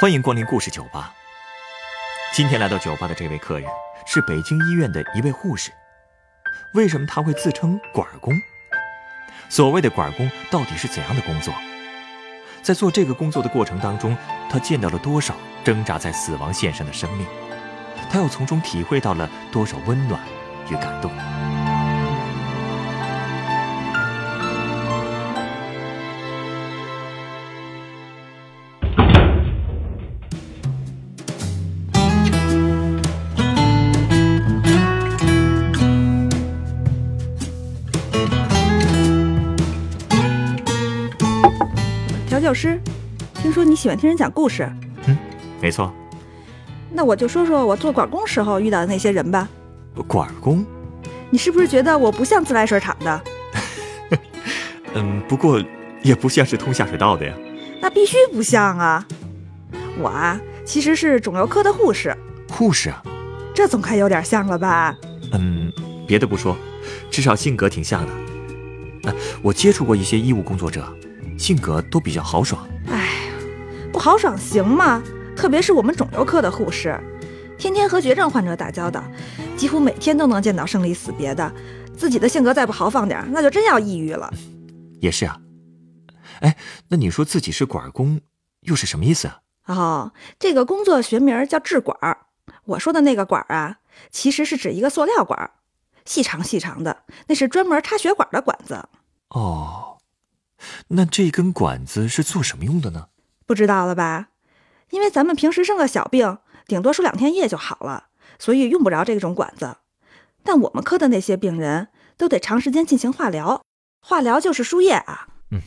欢迎光临故事酒吧。今天来到酒吧的这位客人是北京医院的一位护士。为什么他会自称管工？所谓的管工到底是怎样的工作？在做这个工作的过程当中，他见到了多少挣扎在死亡线上的生命？他又从中体会到了多少温暖与感动？调教师，听说你喜欢听人讲故事，嗯，没错，那我就说说我做管工时候遇到的那些人吧。管工，你是不是觉得我不像自来水厂的？嗯，不过也不像是通下水道的呀。那必须不像啊！我啊，其实是肿瘤科的护士。护士啊，这总该有点像了吧？嗯，别的不说，至少性格挺像的。哎，我接触过一些医务工作者，性格都比较豪爽。哎，不豪爽行吗？特别是我们肿瘤科的护士，天天和绝症患者打交道，几乎每天都能见到生离死别的。自己的性格再不豪放点，那就真要抑郁了。也是啊。哎，那你说自己是管工，又是什么意思啊？哦，这个工作学名叫制管儿。我说的那个管儿啊，其实是指一个塑料管儿，细长细长的，那是专门插血管的管子。哦，那这根管子是做什么用的呢？不知道了吧？因为咱们平时生个小病，顶多输两天液就好了，所以用不着这种管子。但我们科的那些病人都得长时间进行化疗，化疗就是输液啊。嗯，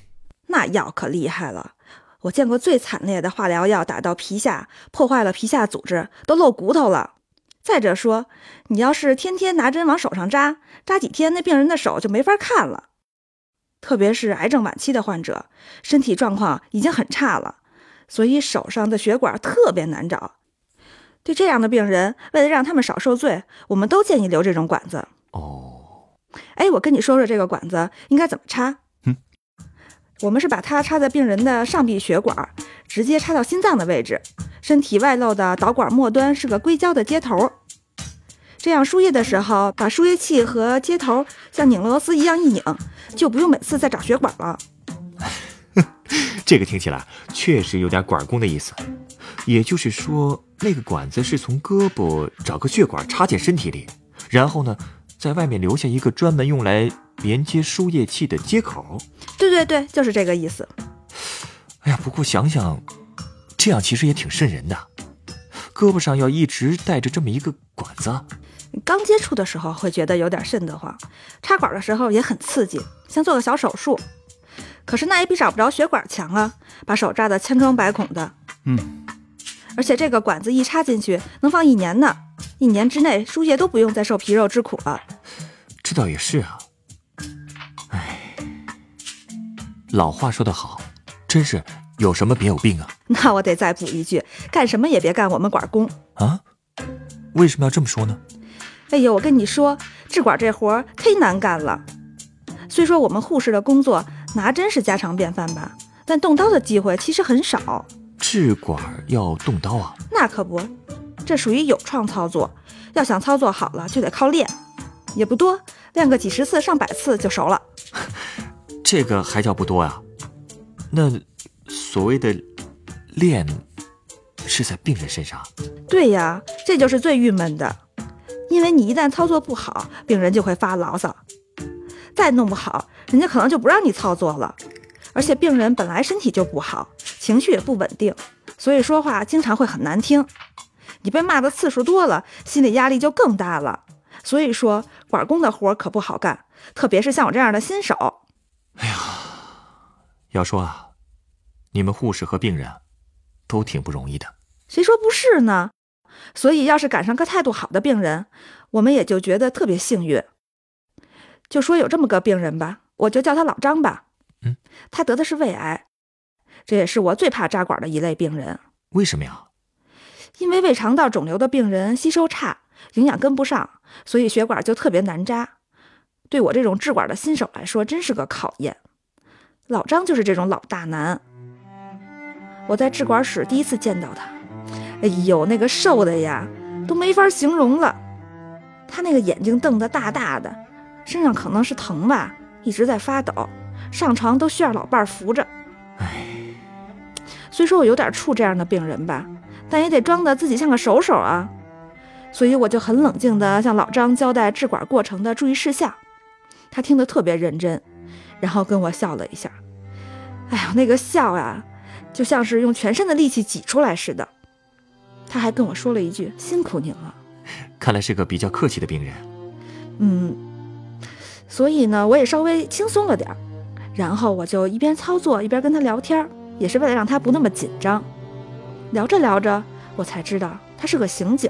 那药可厉害了。我见过最惨烈的化疗药，打到皮下，破坏了皮下组织，都露骨头了。再者说，你要是天天拿针往手上扎，扎几天，那病人的手就没法看了。特别是癌症晚期的患者，身体状况已经很差了，所以手上的血管特别难找。对这样的病人，为了让他们少受罪，我们都建议留这种管子。哦，哎，我跟你说说这个管子应该怎么插。嗯，我们是把它插在病人的上臂血管，直接插到心脏的位置。身体外露的导管末端是个硅胶的接头，这样输液的时候，把输液器和接头像拧螺丝一样一拧，就不用每次再找血管了。这个听起来确实有点管工的意思。也就是说，那个管子是从胳膊找个血管插进身体里，然后呢，在外面留下一个专门用来连接输液器的接口。对对对，就是这个意思。哎呀，不过想想，这样其实也挺瘆人的。胳膊上要一直带着这么一个管子，刚接触的时候会觉得有点瘆得慌，插管的时候也很刺激，像做个小手术。可是那也比找不着血管强啊，把手扎得千疮百孔的。嗯。而且这个管子一插进去能放一年呢，一年之内输液都不用再受皮肉之苦了。这倒也是啊。哎，老话说得好，真是有什么别有病啊。那我得再补一句，干什么也别干我们管工啊。为什么要这么说呢？哎呦，我跟你说，治管这活儿忒难干了。虽说我们护士的工作拿针是家常便饭吧，但动刀的机会其实很少。治管要动刀啊？那可不，这属于有创操作，要想操作好了就得靠练，也不多，练个几十次、上百次就熟了。这个还叫不多呀？那所谓的练是在病人身上？对呀，这就是最郁闷的，因为你一旦操作不好，病人就会发牢骚，再弄不好，人家可能就不让你操作了。而且病人本来身体就不好，情绪也不稳定，所以说话经常会很难听。你被骂的次数多了，心理压力就更大了。所以说，管工的活可不好干，特别是像我这样的新手。哎呀，要说啊，你们护士和病人都挺不容易的。谁说不是呢？所以要是赶上个态度好的病人，我们也就觉得特别幸运。就说有这么个病人吧，我就叫他老张吧。嗯，他得的是胃癌，这也是我最怕扎管的一类病人。为什么呀？因为胃肠道肿瘤的病人吸收差，营养跟不上，所以血管就特别难扎。对我这种治管的新手来说，真是个考验。老张就是这种老大难。我在治管室第一次见到他，哎呦，那个瘦的呀，都没法形容了。他那个眼睛瞪得大大的，身上可能是疼吧，一直在发抖，上床都需要老伴儿扶着。哎，虽说我有点怵这样的病人吧，但也得装的自己像个手手啊。所以我就很冷静地向老张交代制管过程的注意事项，他听得特别认真，然后跟我笑了一下。哎呀，那个笑啊，就像是用全身的力气挤出来似的。他还跟我说了一句：“辛苦您了。”看来是个比较客气的病人。嗯，所以呢，我也稍微轻松了点儿。然后我就一边操作一边跟他聊天，也是为了让他不那么紧张。聊着聊着，我才知道他是个刑警，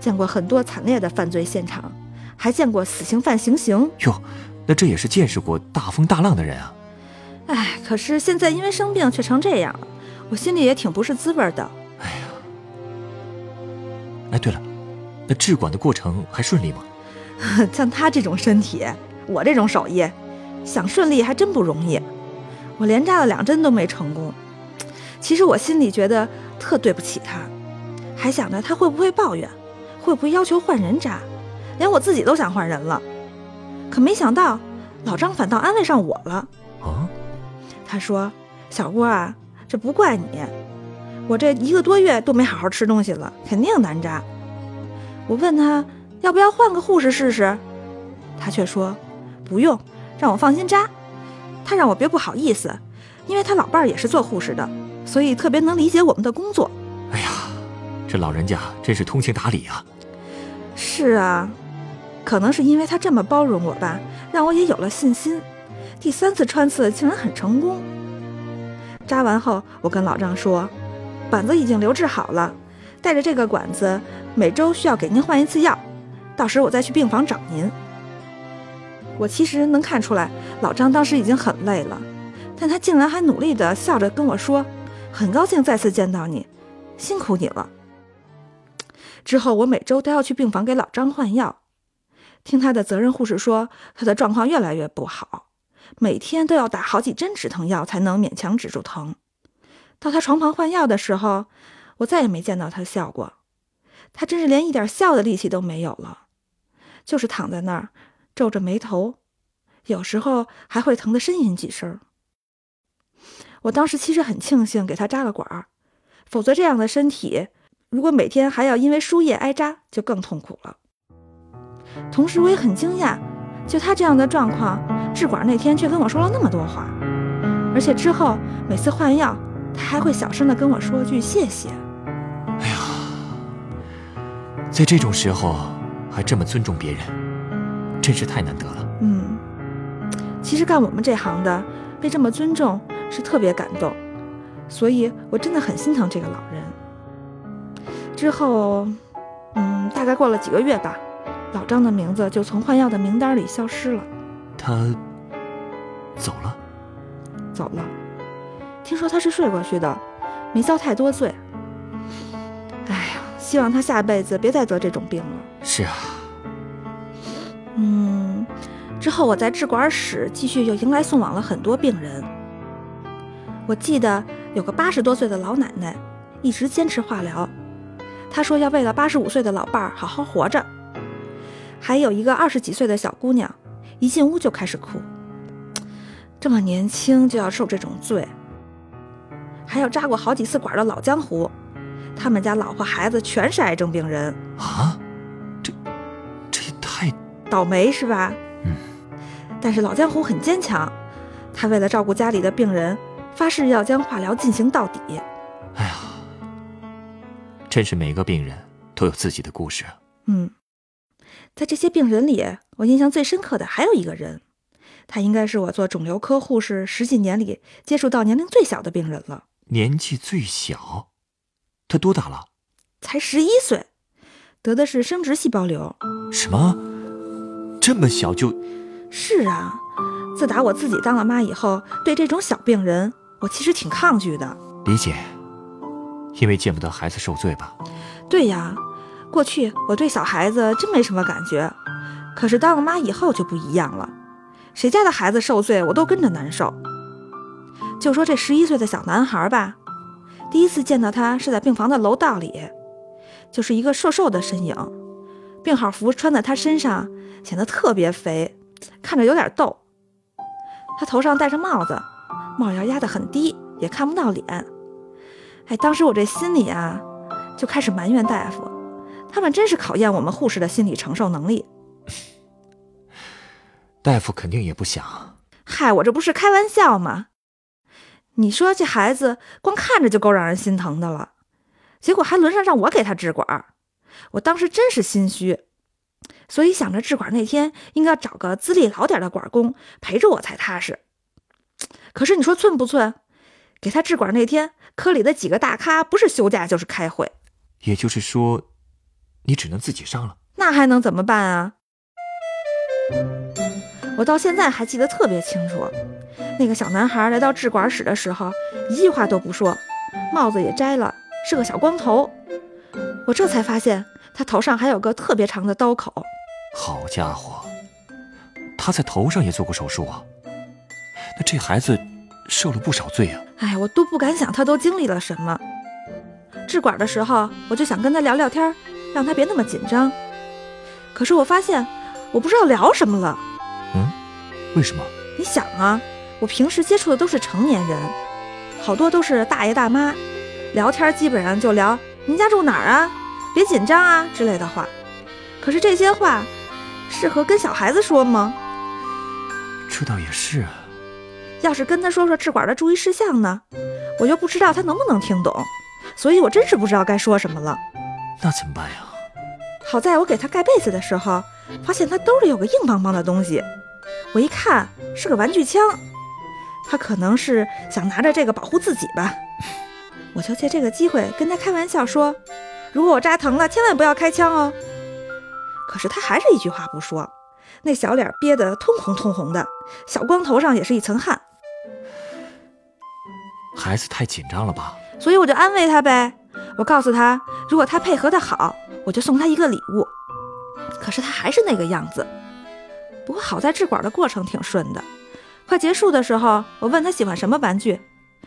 见过很多惨烈的犯罪现场，还见过死刑犯行刑。哟，那这也是见识过大风大浪的人啊。哎，可是现在因为生病却成这样了，我心里也挺不是滋味的。哎对了。那治管的过程还顺利吗？像他这种身体，我这种手艺，想顺利还真不容易。我连扎了两针都没成功。其实我心里觉得特对不起他，还想着他会不会抱怨，会不会要求换人扎，连我自己都想换人了。可没想到老张反倒安慰上我了。啊？他说：“小郭啊，这不怪你，我这一个多月都没好好吃东西了，肯定难扎。”我问他要不要换个护士试试，他却说不用，让我放心扎。他让我别不好意思，因为他老伴儿也是做护士的，所以特别能理解我们的工作。哎呀，这老人家真是通情达理啊！是啊，可能是因为他这么包容我吧，让我也有了信心。第三次穿刺竟然很成功。扎完后，我跟老张说，管子已经留置好了，带着这个管子。每周需要给您换一次药，到时我再去病房找您。我其实能看出来，老张当时已经很累了，但他竟然还努力地笑着跟我说：“很高兴再次见到你，辛苦你了。”之后我每周都要去病房给老张换药，听他的责任护士说，他的状况越来越不好，每天都要打好几针止疼药才能勉强止住疼。到他床旁换药的时候，我再也没见到他笑过。他真是连一点笑的力气都没有了，就是躺在那儿皱着眉头，有时候还会疼得呻吟几声。我当时其实很庆幸给他扎了管儿，否则这样的身体，如果每天还要因为输液挨扎，就更痛苦了。同时我也很惊讶，就他这样的状况，治管那天却跟我说了那么多话，而且之后每次换药，他还会小声的跟我说句谢谢。哎呀在这种时候还这么尊重别人，真是太难得了。嗯，其实干我们这行的，被这么尊重是特别感动，所以我真的很心疼这个老人。之后，嗯，大概过了几个月吧，老张的名字就从换药的名单里消失了。他走了，走了。听说他是睡过去的，没遭太多罪。哎呀希望他下辈子别再得这种病了。是啊，嗯，之后我在制管室继续又迎来送往了很多病人。我记得有个八十多岁的老奶奶，一直坚持化疗，她说要为了八十五岁的老伴儿好好活着。还有一个二十几岁的小姑娘，一进屋就开始哭，这么年轻就要受这种罪。还有扎过好几次管的老江湖。他们家老婆孩子全是癌症病人啊，这这也太倒霉是吧？嗯。但是老江湖很坚强，他为了照顾家里的病人，发誓要将化疗进行到底。哎呀，真是每个病人都有自己的故事。嗯，在这些病人里，我印象最深刻的还有一个人，他应该是我做肿瘤科护士十几年里接触到年龄最小的病人了。年纪最小。他多大了？才十一岁，得的是生殖细胞瘤。什么？这么小就？是啊，自打我自己当了妈以后，对这种小病人，我其实挺抗拒的。理解，因为见不得孩子受罪吧？对呀，过去我对小孩子真没什么感觉，可是当了妈以后就不一样了，谁家的孩子受罪，我都跟着难受。就说这十一岁的小男孩吧。第一次见到他是在病房的楼道里，就是一个瘦瘦的身影，病号服穿在他身上显得特别肥，看着有点逗。他头上戴着帽子，帽檐压得很低，也看不到脸。哎，当时我这心里啊，就开始埋怨大夫，他们真是考验我们护士的心理承受能力。大夫肯定也不想。嗨，我这不是开玩笑吗？你说这孩子光看着就够让人心疼的了，结果还轮上让我给他治管，我当时真是心虚，所以想着治管那天应该找个资历老点的管工陪着我才踏实。可是你说寸不寸？给他治管那天，科里的几个大咖不是休假就是开会，也就是说，你只能自己上了。那还能怎么办啊？我到现在还记得特别清楚，那个小男孩来到制管室的时候，一句话都不说，帽子也摘了，是个小光头。我这才发现他头上还有个特别长的刀口。好家伙，他在头上也做过手术啊！那这孩子受了不少罪啊！哎，我都不敢想他都经历了什么。制管的时候，我就想跟他聊聊天，让他别那么紧张。可是我发现，我不知道聊什么了。嗯，为什么？你想啊，我平时接触的都是成年人，好多都是大爷大妈，聊天基本上就聊您家住哪儿啊，别紧张啊之类的话。可是这些话适合跟小孩子说吗？这倒也是啊。要是跟他说说治管的注意事项呢，我又不知道他能不能听懂，所以我真是不知道该说什么了。那怎么办呀？好在我给他盖被子的时候，发现他兜里有个硬邦邦的东西。我一看是个玩具枪，他可能是想拿着这个保护自己吧。我就借这个机会跟他开玩笑说：“如果我扎疼了，千万不要开枪哦。”可是他还是一句话不说，那小脸憋得通红通红的，小光头上也是一层汗。孩子太紧张了吧？所以我就安慰他呗。我告诉他，如果他配合的好，我就送他一个礼物。可是他还是那个样子。不过好在治管的过程挺顺的，快结束的时候，我问他喜欢什么玩具，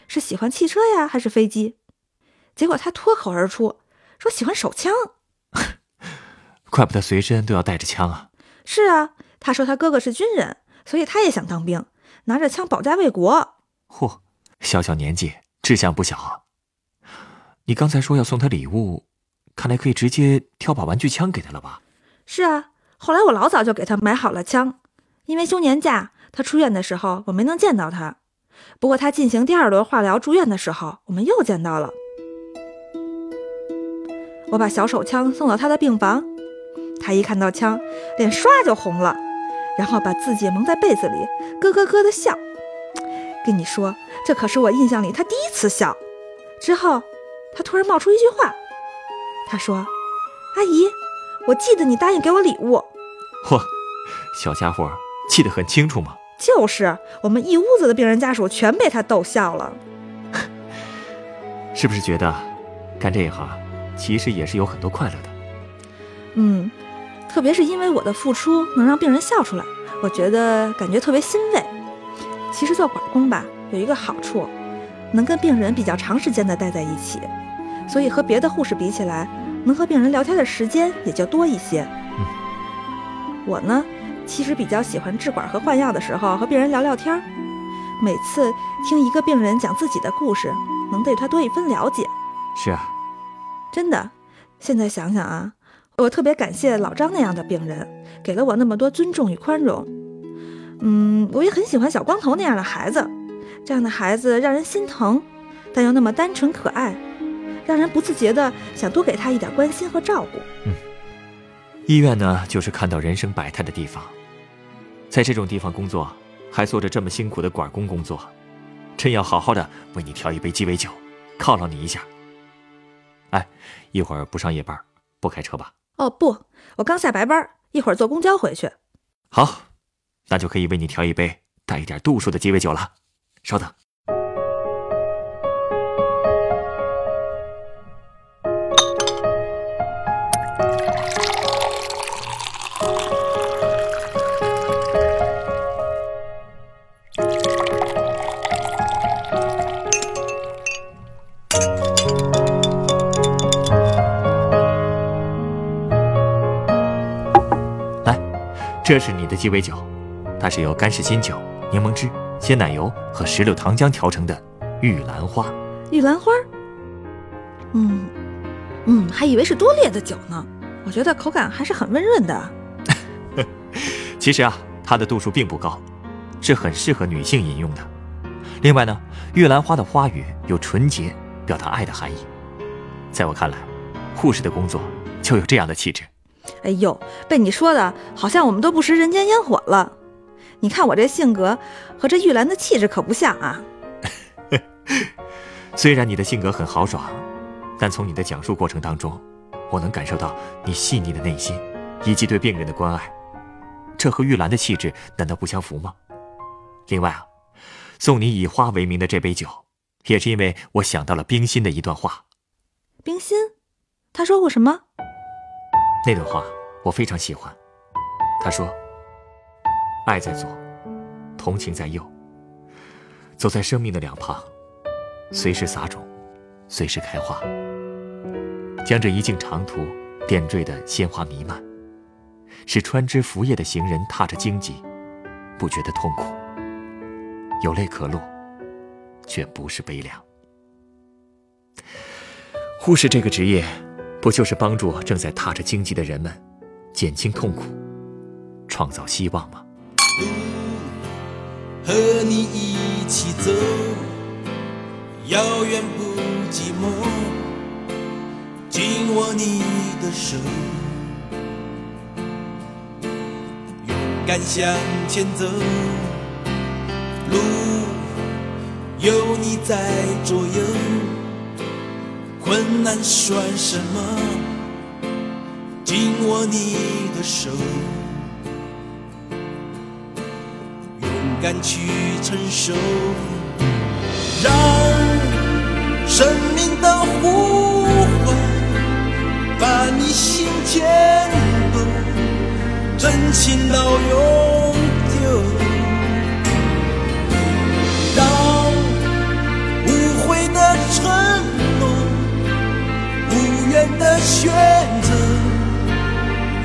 是喜欢汽车呀还是飞机？结果他脱口而出说喜欢手枪。怪不得随身都要带着枪啊！是啊，他说他哥哥是军人，所以他也想当兵，拿着枪保家卫国。嚯，小小年纪志向不小啊！你刚才说要送他礼物，看来可以直接挑把玩具枪给他了吧？是啊。后来我老早就给他买好了枪，因为休年假，他出院的时候我没能见到他。不过他进行第二轮化疗住院的时候，我们又见到了。我把小手枪送到他的病房，他一看到枪，脸唰就红了，然后把自己蒙在被子里，咯咯咯的笑。跟你说，这可是我印象里他第一次笑。之后，他突然冒出一句话，他说：“阿姨，我记得你答应给我礼物。”嚯，小家伙记得很清楚吗？就是我们一屋子的病人家属全被他逗笑了。是不是觉得干这一行其实也是有很多快乐的？嗯，特别是因为我的付出能让病人笑出来，我觉得感觉特别欣慰。其实做管工吧，有一个好处，能跟病人比较长时间的待在一起，所以和别的护士比起来，能和病人聊天的时间也就多一些。我呢，其实比较喜欢治管和换药的时候和病人聊聊天儿。每次听一个病人讲自己的故事，能对他多一分了解。是啊，真的。现在想想啊，我特别感谢老张那样的病人，给了我那么多尊重与宽容。嗯，我也很喜欢小光头那样的孩子，这样的孩子让人心疼，但又那么单纯可爱，让人不自觉的想多给他一点关心和照顾。嗯。医院呢，就是看到人生百态的地方，在这种地方工作，还做着这么辛苦的管工工作，真要好好的为你调一杯鸡尾酒，犒劳你一下。哎，一会儿不上夜班，不开车吧？哦，不，我刚下白班，一会儿坐公交回去。好，那就可以为你调一杯带一点度数的鸡尾酒了。稍等。这是你的鸡尾酒，它是由干式新酒、柠檬汁、鲜奶油和石榴糖浆调成的玉兰花。玉兰花？嗯嗯，还以为是多烈的酒呢。我觉得口感还是很温润的。其实啊，它的度数并不高，是很适合女性饮用的。另外呢，玉兰花的花语有纯洁、表达爱的含义。在我看来，护士的工作就有这样的气质。哎呦，被你说的好像我们都不食人间烟火了。你看我这性格和这玉兰的气质可不像啊。虽然你的性格很豪爽，但从你的讲述过程当中，我能感受到你细腻的内心以及对病人的关爱。这和玉兰的气质难道不相符吗？另外啊，送你以花为名的这杯酒，也是因为我想到了冰心的一段话。冰心，他说过什么？那段话我非常喜欢。他说：“爱在左，同情在右，走在生命的两旁，随时撒种，随时开花，将这一径长途点缀的鲜花弥漫，使穿枝拂叶的行人踏着荆棘，不觉得痛苦，有泪可落，却不是悲凉。护士这个职业。”不就是帮助正在踏着荆棘的人们减轻痛苦、创造希望吗？路和你一起走，遥远不寂寞，紧握你的手，勇敢向前走，路有你在左右。困难算什么？紧握你的手，勇敢去承受，让生命的呼唤把你心牵动，真情到永选择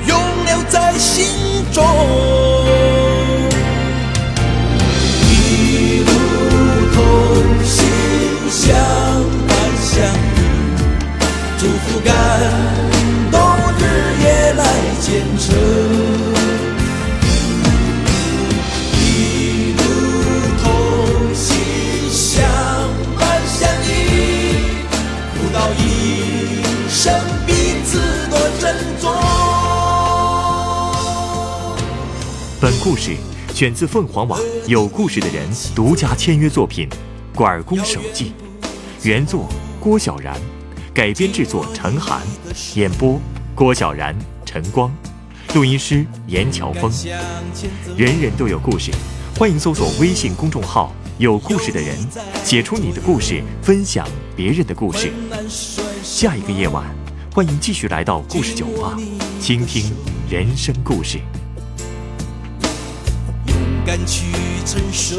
永留在心中。一路同行，相伴相依。祝福感动，日夜来坚持。一路同行，相伴相依。不到一。兼程。本故事选自凤凰网《有故事的人》独家签约作品《管工手记》，原作郭晓然，改编制作陈寒，演播郭晓然、陈光，录音师严乔峰。人人都有故事，欢迎搜索微信公众号“有故事的人”，写出你的故事，分享别人的故事。下一个夜晚，欢迎继续来到故事酒吧，倾听人生故事。勇敢去承受，